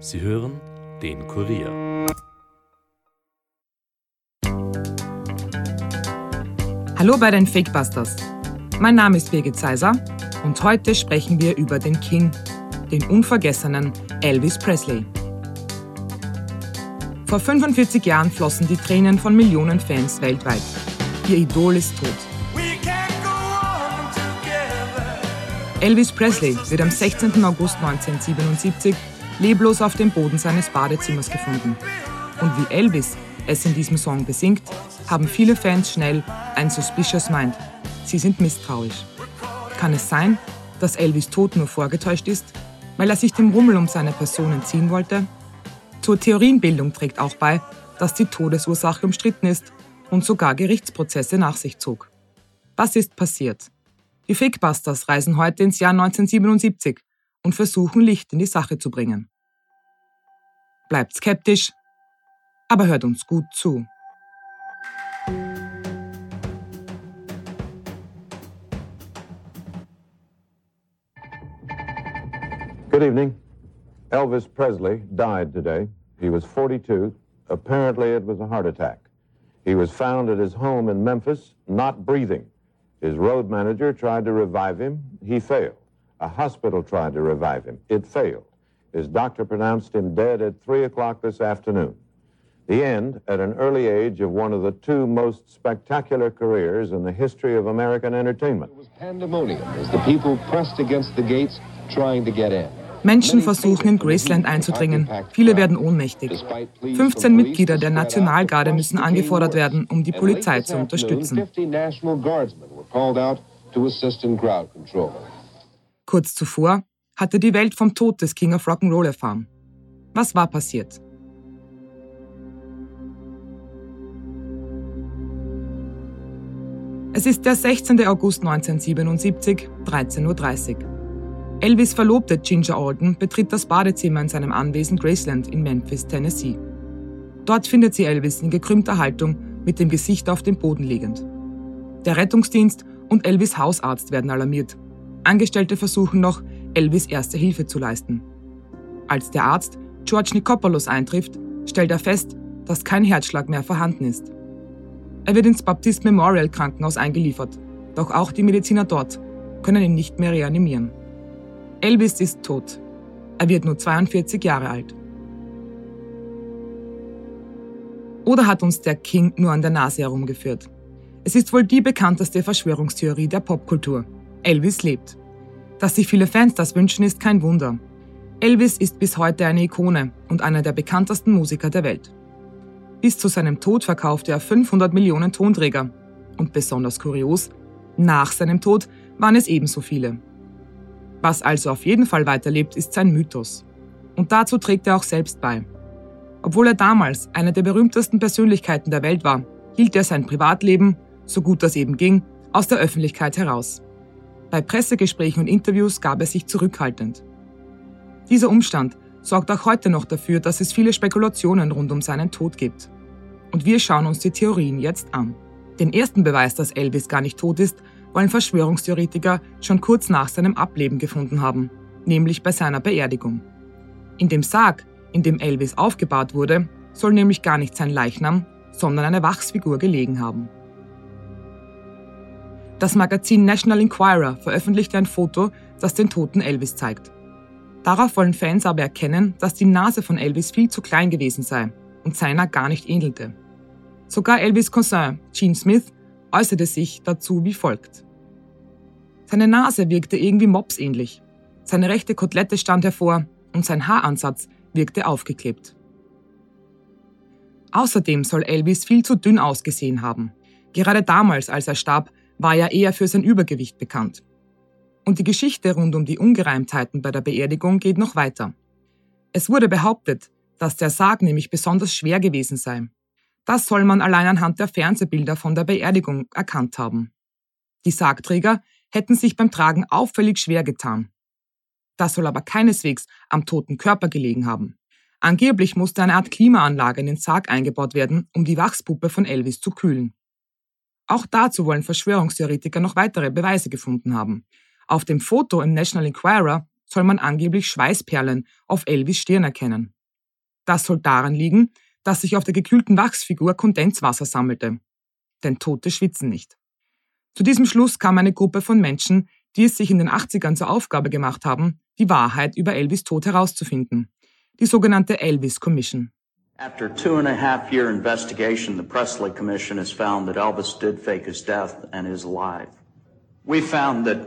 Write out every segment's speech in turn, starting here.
Sie hören den Kurier. Hallo bei den Fakebusters. Mein Name ist Birgit Seiser und heute sprechen wir über den King, den unvergessenen Elvis Presley. Vor 45 Jahren flossen die Tränen von Millionen Fans weltweit. Ihr Idol ist tot. Elvis Presley wird am 16. August 1977 leblos auf dem Boden seines Badezimmers gefunden. Und wie Elvis es in diesem Song besingt, haben viele Fans schnell ein suspicious mind. Sie sind misstrauisch. Kann es sein, dass Elvis Tod nur vorgetäuscht ist, weil er sich dem Rummel um seine Person entziehen wollte? Zur Theorienbildung trägt auch bei, dass die Todesursache umstritten ist und sogar Gerichtsprozesse nach sich zog. Was ist passiert? Die Fakebusters reisen heute ins Jahr 1977 und versuchen Licht in die Sache zu bringen. Bleibt skeptisch, aber hört uns gut zu. Good evening. Elvis Presley died today. He was 42. Apparently, it was a heart attack. He was found at his home in Memphis, not breathing. His road manager tried to revive him. He failed. A hospital tried to revive him. It failed. His doctor pronounced him dead at 3 o'clock this afternoon. The end, at an early age, of one of the two most spectacular careers in the history of American entertainment. It was pandemonium as the people pressed against the gates trying to get in. Menschen versuchen in Graceland einzudringen. Viele werden ohnmächtig. 15 Mitglieder der Nationalgarde müssen angefordert werden, um die Polizei zu unterstützen. Kurz zuvor hatte die Welt vom Tod des King of Rock'n'Roll erfahren. Was war passiert? Es ist der 16. August 1977, 13.30 Uhr. Elvis Verlobte Ginger Alden betritt das Badezimmer in seinem Anwesen Graceland in Memphis, Tennessee. Dort findet sie Elvis in gekrümmter Haltung mit dem Gesicht auf dem Boden liegend. Der Rettungsdienst und Elvis Hausarzt werden alarmiert. Angestellte versuchen noch, Elvis erste Hilfe zu leisten. Als der Arzt George Nikopoulos eintrifft, stellt er fest, dass kein Herzschlag mehr vorhanden ist. Er wird ins Baptist Memorial Krankenhaus eingeliefert, doch auch die Mediziner dort können ihn nicht mehr reanimieren. Elvis ist tot. Er wird nur 42 Jahre alt. Oder hat uns der King nur an der Nase herumgeführt? Es ist wohl die bekannteste Verschwörungstheorie der Popkultur. Elvis lebt. Dass sich viele Fans das wünschen, ist kein Wunder. Elvis ist bis heute eine Ikone und einer der bekanntesten Musiker der Welt. Bis zu seinem Tod verkaufte er 500 Millionen Tonträger. Und besonders kurios, nach seinem Tod waren es ebenso viele. Was also auf jeden Fall weiterlebt, ist sein Mythos. Und dazu trägt er auch selbst bei. Obwohl er damals eine der berühmtesten Persönlichkeiten der Welt war, hielt er sein Privatleben, so gut das eben ging, aus der Öffentlichkeit heraus. Bei Pressegesprächen und Interviews gab er sich zurückhaltend. Dieser Umstand sorgt auch heute noch dafür, dass es viele Spekulationen rund um seinen Tod gibt. Und wir schauen uns die Theorien jetzt an. Den ersten Beweis, dass Elvis gar nicht tot ist, wollen Verschwörungstheoretiker schon kurz nach seinem Ableben gefunden haben, nämlich bei seiner Beerdigung. In dem Sarg, in dem Elvis aufgebahrt wurde, soll nämlich gar nicht sein Leichnam, sondern eine Wachsfigur gelegen haben. Das Magazin National Enquirer veröffentlichte ein Foto, das den toten Elvis zeigt. Darauf wollen Fans aber erkennen, dass die Nase von Elvis viel zu klein gewesen sei und seiner gar nicht ähnelte. Sogar Elvis' Cousin, Gene Smith, äußerte sich dazu wie folgt. Seine Nase wirkte irgendwie mopsähnlich. Seine rechte Kotelette stand hervor und sein Haaransatz wirkte aufgeklebt. Außerdem soll Elvis viel zu dünn ausgesehen haben. Gerade damals, als er starb, war er eher für sein Übergewicht bekannt. Und die Geschichte rund um die Ungereimtheiten bei der Beerdigung geht noch weiter. Es wurde behauptet, dass der Sarg nämlich besonders schwer gewesen sei. Das soll man allein anhand der Fernsehbilder von der Beerdigung erkannt haben. Die Sargträger hätten sich beim Tragen auffällig schwer getan. Das soll aber keineswegs am toten Körper gelegen haben. Angeblich musste eine Art Klimaanlage in den Sarg eingebaut werden, um die Wachspuppe von Elvis zu kühlen. Auch dazu wollen Verschwörungstheoretiker noch weitere Beweise gefunden haben. Auf dem Foto im National Enquirer soll man angeblich Schweißperlen auf Elvis Stirn erkennen. Das soll daran liegen, dass sich auf der gekühlten Wachsfigur Kondenswasser sammelte. Denn Tote schwitzen nicht. Zu diesem Schluss kam eine Gruppe von Menschen, die es sich in den 80ern zur Aufgabe gemacht haben, die Wahrheit über Elvis Tod herauszufinden. Die sogenannte Elvis Commission. After two and a half year investigation, the Presley Commission has found that Elvis did fake his death and is alive. We found that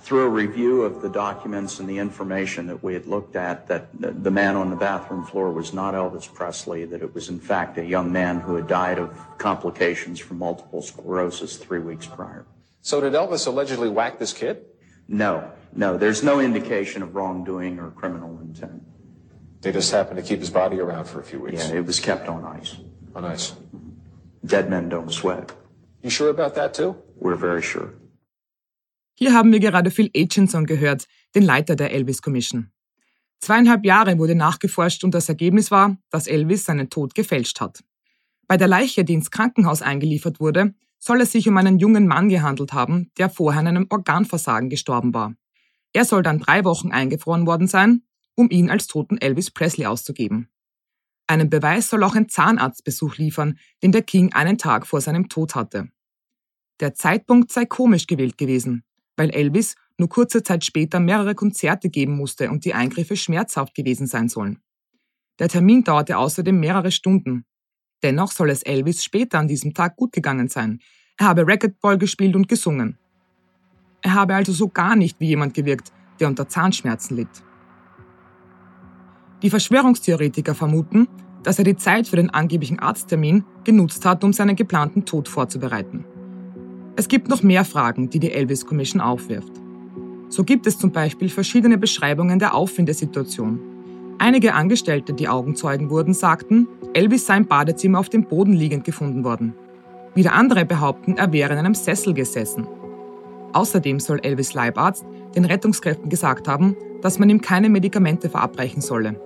through a review of the documents and the information that we had looked at, that the man on the bathroom floor was not Elvis Presley, that it was in fact a young man who had died of complications from multiple sclerosis three weeks prior. So did Elvis allegedly whack this kid? No, no, there's no indication of wrongdoing or criminal intent. They just happened to keep his body around for a few weeks. Yeah, it was kept on ice. On ice. Dead men don't sweat. You sure about that too? We're very sure. Hier haben wir gerade Phil Aitchison gehört, den Leiter der Elvis Commission. Zweieinhalb Jahre wurde nachgeforscht und das Ergebnis war, dass Elvis seinen Tod gefälscht hat. Bei der Leiche, die ins Krankenhaus eingeliefert wurde, soll es sich um einen jungen Mann gehandelt haben, der vorher an einem Organversagen gestorben war. Er soll dann drei Wochen eingefroren worden sein, um ihn als toten Elvis Presley auszugeben. Einen Beweis soll auch ein Zahnarztbesuch liefern, den der King einen Tag vor seinem Tod hatte. Der Zeitpunkt sei komisch gewählt gewesen, weil Elvis nur kurze Zeit später mehrere Konzerte geben musste und die Eingriffe schmerzhaft gewesen sein sollen. Der Termin dauerte außerdem mehrere Stunden. Dennoch soll es Elvis später an diesem Tag gut gegangen sein. Er habe Racquetball gespielt und gesungen. Er habe also so gar nicht wie jemand gewirkt, der unter Zahnschmerzen litt. Die Verschwörungstheoretiker vermuten, dass er die Zeit für den angeblichen Arzttermin genutzt hat, um seinen geplanten Tod vorzubereiten. Es gibt noch mehr Fragen, die die Elvis Commission aufwirft. So gibt es zum Beispiel verschiedene Beschreibungen der Auffindesituation. Einige Angestellte, die Augenzeugen wurden, sagten, Elvis sei im Badezimmer auf dem Boden liegend gefunden worden. Wieder andere behaupten, er wäre in einem Sessel gesessen. Außerdem soll Elvis Leibarzt den Rettungskräften gesagt haben, dass man ihm keine Medikamente verabreichen solle.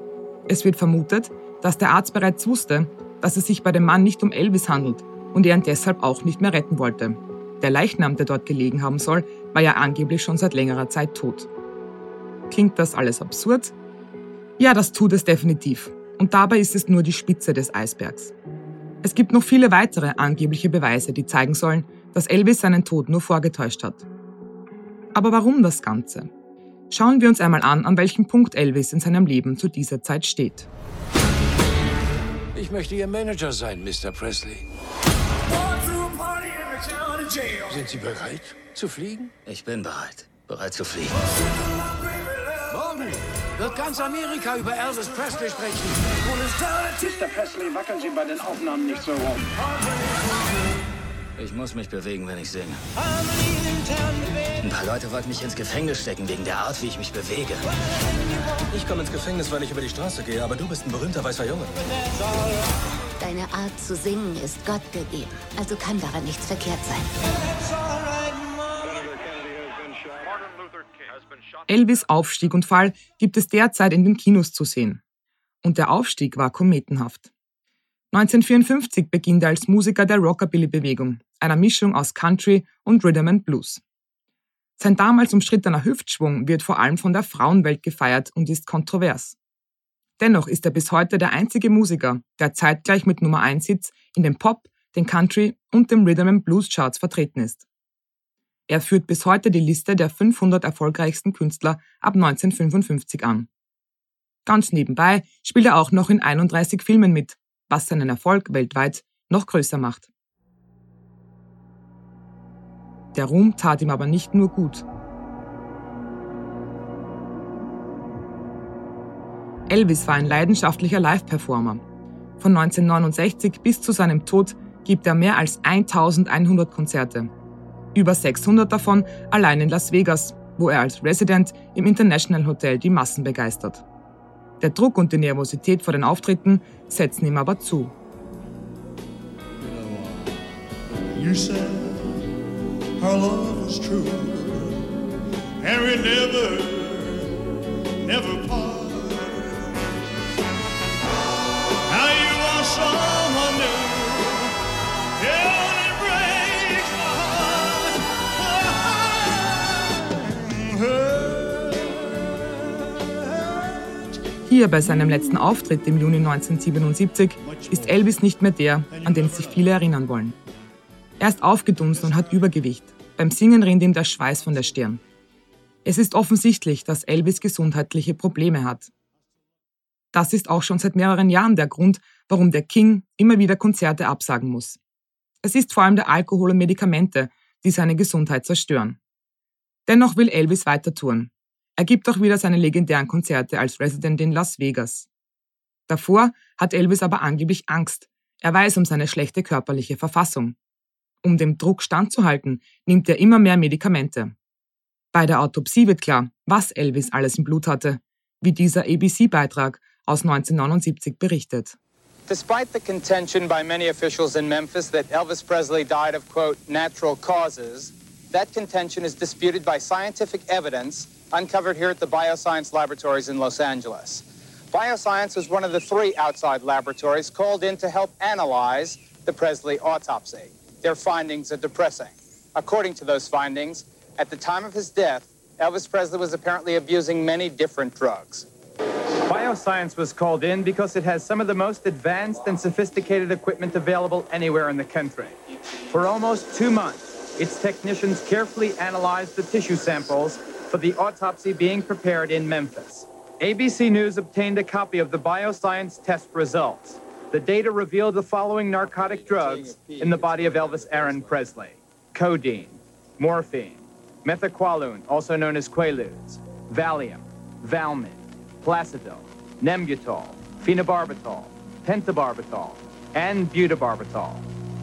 Es wird vermutet, dass der Arzt bereits wusste, dass es sich bei dem Mann nicht um Elvis handelt und er ihn deshalb auch nicht mehr retten wollte. Der Leichnam, der dort gelegen haben soll, war ja angeblich schon seit längerer Zeit tot. Klingt das alles absurd? Ja, das tut es definitiv. Und dabei ist es nur die Spitze des Eisbergs. Es gibt noch viele weitere angebliche Beweise, die zeigen sollen, dass Elvis seinen Tod nur vorgetäuscht hat. Aber warum das Ganze? Schauen wir uns einmal an, an welchem Punkt Elvis in seinem Leben zu dieser Zeit steht. Ich möchte Ihr Manager sein, Mr. Presley. Sind Sie bereit zu fliegen? Ich bin bereit. Bereit zu fliegen. Morgen wird ganz Amerika über Elvis Presley sprechen. Mr. Presley, wackeln Sie bei den Aufnahmen nicht so rum. Ich muss mich bewegen, wenn ich singe. Ein paar Leute wollten mich ins Gefängnis stecken wegen der Art, wie ich mich bewege. Ich komme ins Gefängnis, weil ich über die Straße gehe, aber du bist ein berühmter weißer Junge. Deine Art zu singen ist Gott gegeben, also kann daran nichts verkehrt sein. Elvis Aufstieg und Fall gibt es derzeit in den Kinos zu sehen. Und der Aufstieg war kometenhaft. 1954 beginnt er als Musiker der Rockabilly-Bewegung, einer Mischung aus Country und Rhythm and Blues. Sein damals umstrittener Hüftschwung wird vor allem von der Frauenwelt gefeiert und ist kontrovers. Dennoch ist er bis heute der einzige Musiker, der zeitgleich mit Nummer 1 Hits in den Pop, den Country und dem Rhythm and Blues Charts vertreten ist. Er führt bis heute die Liste der 500 erfolgreichsten Künstler ab 1955 an. Ganz nebenbei spielt er auch noch in 31 Filmen mit, was seinen Erfolg weltweit noch größer macht. Der Ruhm tat ihm aber nicht nur gut. Elvis war ein leidenschaftlicher Live-Performer. Von 1969 bis zu seinem Tod gibt er mehr als 1100 Konzerte. Über 600 davon allein in Las Vegas, wo er als Resident im International Hotel die Massen begeistert. Der Druck und die Nervosität vor den Auftritten setzen ihm aber zu. You said our love was true, and we never, never part. Hier bei seinem letzten Auftritt im Juni 1977 ist Elvis nicht mehr der, an den sich viele erinnern wollen. Er ist aufgedunsen und hat Übergewicht. Beim Singen rinnt ihm der Schweiß von der Stirn. Es ist offensichtlich, dass Elvis gesundheitliche Probleme hat. Das ist auch schon seit mehreren Jahren der Grund, warum der King immer wieder Konzerte absagen muss. Es ist vor allem der Alkohol und Medikamente, die seine Gesundheit zerstören. Dennoch will Elvis weiter touren. Er gibt auch wieder seine legendären Konzerte als Resident in Las Vegas. Davor hat Elvis aber angeblich Angst. Er weiß um seine schlechte körperliche Verfassung. Um dem Druck standzuhalten, nimmt er immer mehr Medikamente. Bei der Autopsie wird klar, was Elvis alles im Blut hatte, wie dieser ABC-Beitrag aus 1979 berichtet. Despite the contention by many officials in Memphis that Elvis Presley died of, quote, natural causes, that contention is disputed by scientific evidence uncovered here at the Bioscience Laboratories in Los Angeles. Bioscience was one of the three outside laboratories called in to help analyze the Presley autopsy. Their findings are depressing. According to those findings, at the time of his death, Elvis Presley was apparently abusing many different drugs. Bioscience was called in because it has some of the most advanced and sophisticated equipment available anywhere in the country. For almost two months, its technicians carefully analyzed the tissue samples for the autopsy being prepared in Memphis. ABC News obtained a copy of the bioscience test results. The data revealed the following narcotic drugs in the body of Elvis Aaron Presley codeine, morphine, methaqualone, also known as Quaaludes, Valium, Valmid, Placidil, Nembutal, phenobarbital, pentobarbital, and butabarbital.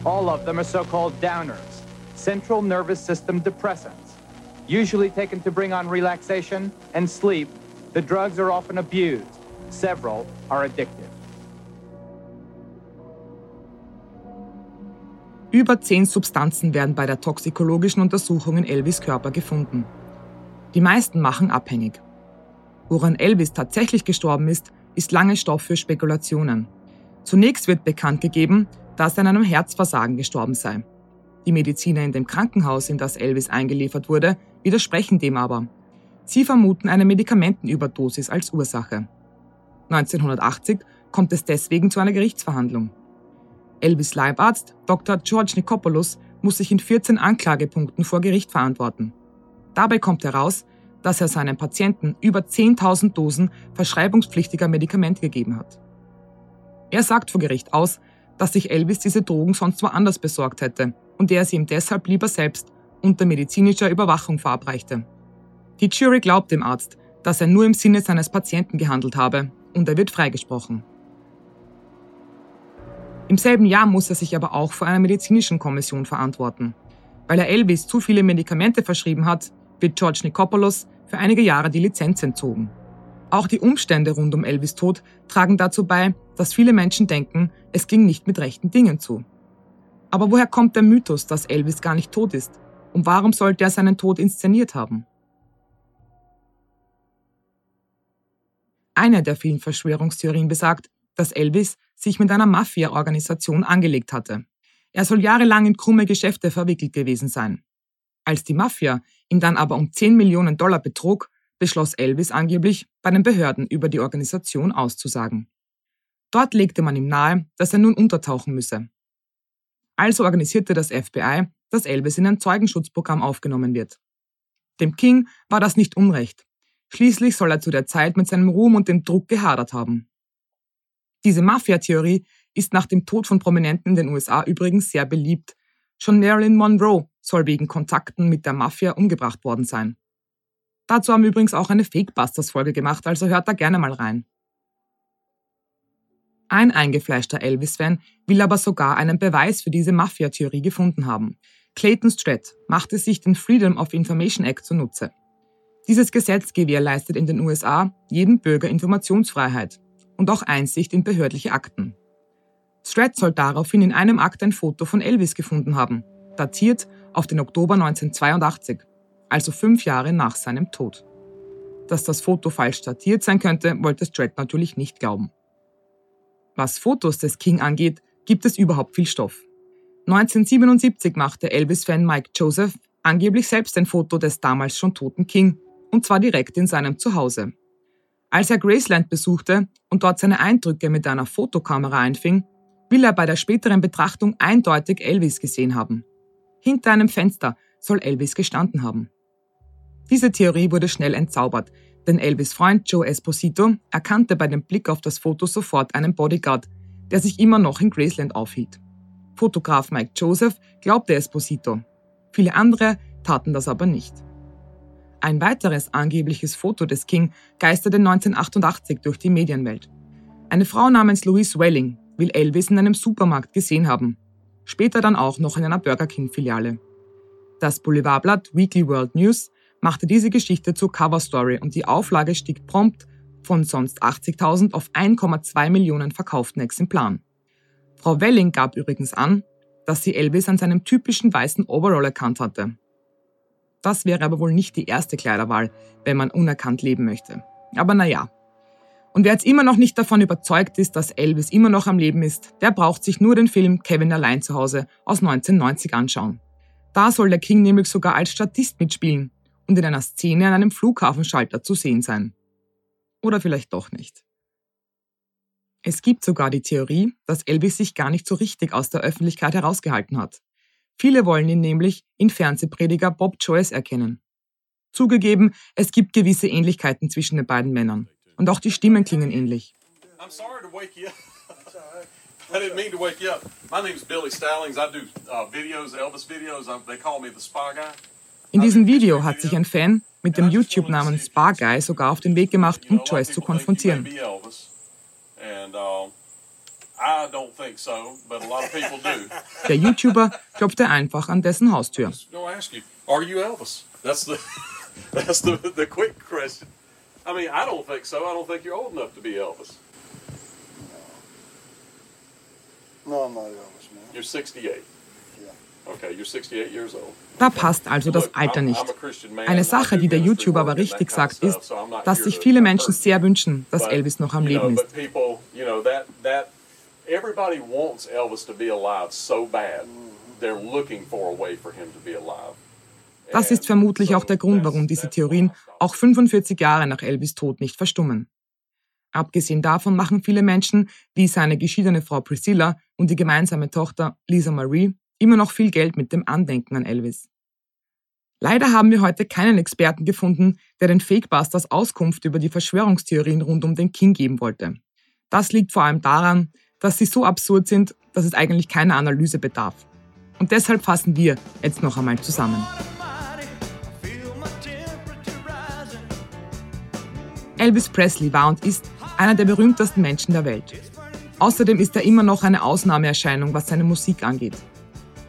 All of them are so called downers, central nervous system depressants. Usually taken to bring on relaxation and sleep, the drugs are often abused. Several are addictive. Über zehn Substanzen werden bei der toxikologischen Untersuchung in Elvis Körper gefunden. Die meisten machen abhängig. Woran Elvis tatsächlich gestorben ist, ist lange Stoff für Spekulationen. Zunächst wird bekannt gegeben, dass er an einem Herzversagen gestorben sei. Die Mediziner in dem Krankenhaus, in das Elvis eingeliefert wurde, widersprechen dem aber. Sie vermuten eine Medikamentenüberdosis als Ursache. 1980 kommt es deswegen zu einer Gerichtsverhandlung. Elvis Leibarzt, Dr. George Nikopoulos, muss sich in 14 Anklagepunkten vor Gericht verantworten. Dabei kommt heraus, dass er seinen Patienten über 10.000 Dosen verschreibungspflichtiger Medikamente gegeben hat. Er sagt vor Gericht aus, dass sich Elvis diese Drogen sonst woanders besorgt hätte und er sie ihm deshalb lieber selbst unter medizinischer Überwachung verabreichte. Die Jury glaubt dem Arzt, dass er nur im Sinne seines Patienten gehandelt habe und er wird freigesprochen. Im selben Jahr muss er sich aber auch vor einer medizinischen Kommission verantworten. Weil er Elvis zu viele Medikamente verschrieben hat, wird George Nikopoulos für einige Jahre die Lizenz entzogen. Auch die Umstände rund um Elvis Tod tragen dazu bei, dass viele Menschen denken, es ging nicht mit rechten Dingen zu. Aber woher kommt der Mythos, dass Elvis gar nicht tot ist? Und warum sollte er seinen Tod inszeniert haben? Eine der vielen Verschwörungstheorien besagt, dass Elvis sich mit einer Mafia-Organisation angelegt hatte. Er soll jahrelang in krumme Geschäfte verwickelt gewesen sein. Als die Mafia ihn dann aber um 10 Millionen Dollar betrug, beschloss Elvis angeblich, bei den Behörden über die Organisation auszusagen. Dort legte man ihm nahe, dass er nun untertauchen müsse. Also organisierte das FBI, dass Elvis in ein Zeugenschutzprogramm aufgenommen wird. Dem King war das nicht unrecht. Schließlich soll er zu der Zeit mit seinem Ruhm und dem Druck gehadert haben. Diese Mafia-Theorie ist nach dem Tod von Prominenten in den USA übrigens sehr beliebt. Schon Marilyn Monroe soll wegen Kontakten mit der Mafia umgebracht worden sein. Dazu haben wir übrigens auch eine Fake-Busters-Folge gemacht, also hört da gerne mal rein. Ein eingefleischter Elvis-Fan will aber sogar einen Beweis für diese Mafia-Theorie gefunden haben. Clayton Stratt machte sich den Freedom of Information Act zunutze. Dieses Gesetz gewährleistet in den USA jedem Bürger Informationsfreiheit und auch Einsicht in behördliche Akten. Stratt soll daraufhin in einem Akt ein Foto von Elvis gefunden haben, datiert auf den Oktober 1982, also fünf Jahre nach seinem Tod. Dass das Foto falsch datiert sein könnte, wollte Stratt natürlich nicht glauben. Was Fotos des King angeht, gibt es überhaupt viel Stoff. 1977 machte Elvis-Fan Mike Joseph angeblich selbst ein Foto des damals schon toten King, und zwar direkt in seinem Zuhause. Als er Graceland besuchte und dort seine Eindrücke mit einer Fotokamera einfing, will er bei der späteren Betrachtung eindeutig Elvis gesehen haben. Hinter einem Fenster soll Elvis gestanden haben. Diese Theorie wurde schnell entzaubert, denn Elvis Freund Joe Esposito erkannte bei dem Blick auf das Foto sofort einen Bodyguard, der sich immer noch in Graceland aufhielt. Fotograf Mike Joseph glaubte Esposito. Viele andere taten das aber nicht. Ein weiteres angebliches Foto des King geisterte 1988 durch die Medienwelt. Eine Frau namens Louise Welling will Elvis in einem Supermarkt gesehen haben, später dann auch noch in einer Burger King-Filiale. Das Boulevardblatt Weekly World News machte diese Geschichte zur Coverstory und die Auflage stieg prompt von sonst 80.000 auf 1,2 Millionen verkauften Exemplaren. Frau Welling gab übrigens an, dass sie Elvis an seinem typischen weißen Overall erkannt hatte. Das wäre aber wohl nicht die erste Kleiderwahl, wenn man unerkannt leben möchte. Aber naja. Und wer jetzt immer noch nicht davon überzeugt ist, dass Elvis immer noch am Leben ist, der braucht sich nur den Film Kevin allein zu Hause aus 1990 anschauen. Da soll der King nämlich sogar als Statist mitspielen und in einer Szene an einem Flughafenschalter zu sehen sein. Oder vielleicht doch nicht. Es gibt sogar die Theorie, dass Elvis sich gar nicht so richtig aus der Öffentlichkeit herausgehalten hat. Viele wollen ihn nämlich in Fernsehprediger Bob Joyce erkennen. Zugegeben, es gibt gewisse Ähnlichkeiten zwischen den beiden Männern. Und auch die Stimmen klingen ähnlich. I'm sorry to wake you up. I didn't mean to wake you up. My name's Billy Stallings. I do uh, videos, Elvis videos. Um, they call me the Spa Guy. In diesem Video hat sich ein Fan mit dem YouTube-Namen Spa Guy sogar auf den Weg gemacht, um Joyce zu konfrontieren. And I don't think so, but a lot of people do. Der YouTuber klopfte einfach an dessen Haustür. Go ask you, are you Elvis? That's the that's the the quick question. I mean, I don't think so. I don't think you're old enough to be Elvis. No, I'm not Elvis, man. You're 68. Okay, you're 68 years old. Da passt also das Alter nicht. Eine Sache, die der YouTuber aber richtig sagt, ist, dass sich viele Menschen sehr wünschen, dass Elvis noch am Leben ist. Everybody wants Elvis to be alive so bad. They're looking for a way for him to be alive. Das ist vermutlich auch der Grund, warum diese Theorien auch 45 Jahre nach Elvis Tod nicht verstummen. Abgesehen davon machen viele Menschen, wie seine geschiedene Frau Priscilla und die gemeinsame Tochter Lisa Marie, immer noch viel Geld mit dem Andenken an Elvis. Leider haben wir heute keinen Experten gefunden, der den Fakebusters Auskunft über die Verschwörungstheorien rund um den King geben wollte. Das liegt vor allem daran, dass sie so absurd sind, dass es eigentlich keiner Analyse bedarf. Und deshalb fassen wir jetzt noch einmal zusammen. Elvis Presley war und ist einer der berühmtesten Menschen der Welt. Außerdem ist er immer noch eine Ausnahmeerscheinung, was seine Musik angeht.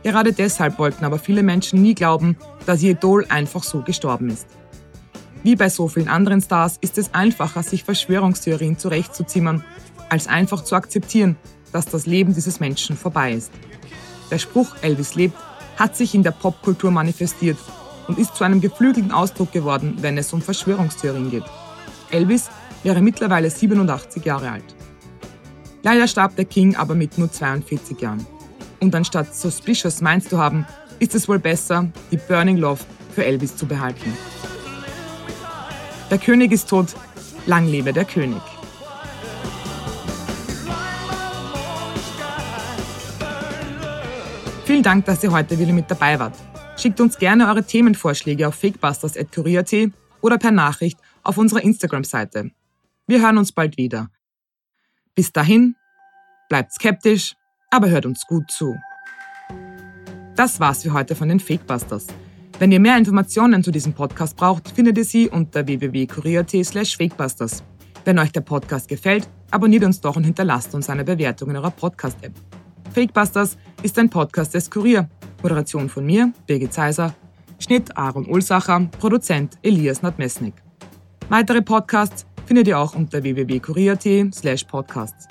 Gerade deshalb wollten aber viele Menschen nie glauben, dass ihr Idol einfach so gestorben ist. Wie bei so vielen anderen Stars ist es einfacher, sich Verschwörungstheorien zurechtzuzimmern, als einfach zu akzeptieren, dass das Leben dieses Menschen vorbei ist. Der Spruch Elvis lebt hat sich in der Popkultur manifestiert und ist zu einem geflügelten Ausdruck geworden, wenn es um Verschwörungstheorien geht. Elvis wäre mittlerweile 87 Jahre alt. Leider starb der King aber mit nur 42 Jahren. Und anstatt Suspicious Minds zu haben, ist es wohl besser, die Burning Love für Elvis zu behalten. Der König ist tot, lang lebe der König. Vielen Dank, dass ihr heute wieder mit dabei wart. Schickt uns gerne eure Themenvorschläge auf fakebusters.kurier.at oder per Nachricht auf unserer Instagram-Seite. Wir hören uns bald wieder. Bis dahin, bleibt skeptisch, aber hört uns gut zu. Das war's für heute von den Fakebusters. Wenn ihr mehr Informationen zu diesem Podcast braucht, findet ihr sie unter www.kurier.at slash fakebusters. Wenn euch der Podcast gefällt, abonniert uns doch und hinterlasst uns eine Bewertung in eurer Podcast-App. Fakebusters ist ein Podcast des Kurier. Moderation von mir, Birgit Zeiser. Schnitt Aaron Ulsacher, Produzent Elias Nadmesnik. Weitere Podcasts findet ihr auch unter www.kurier.at slash podcasts.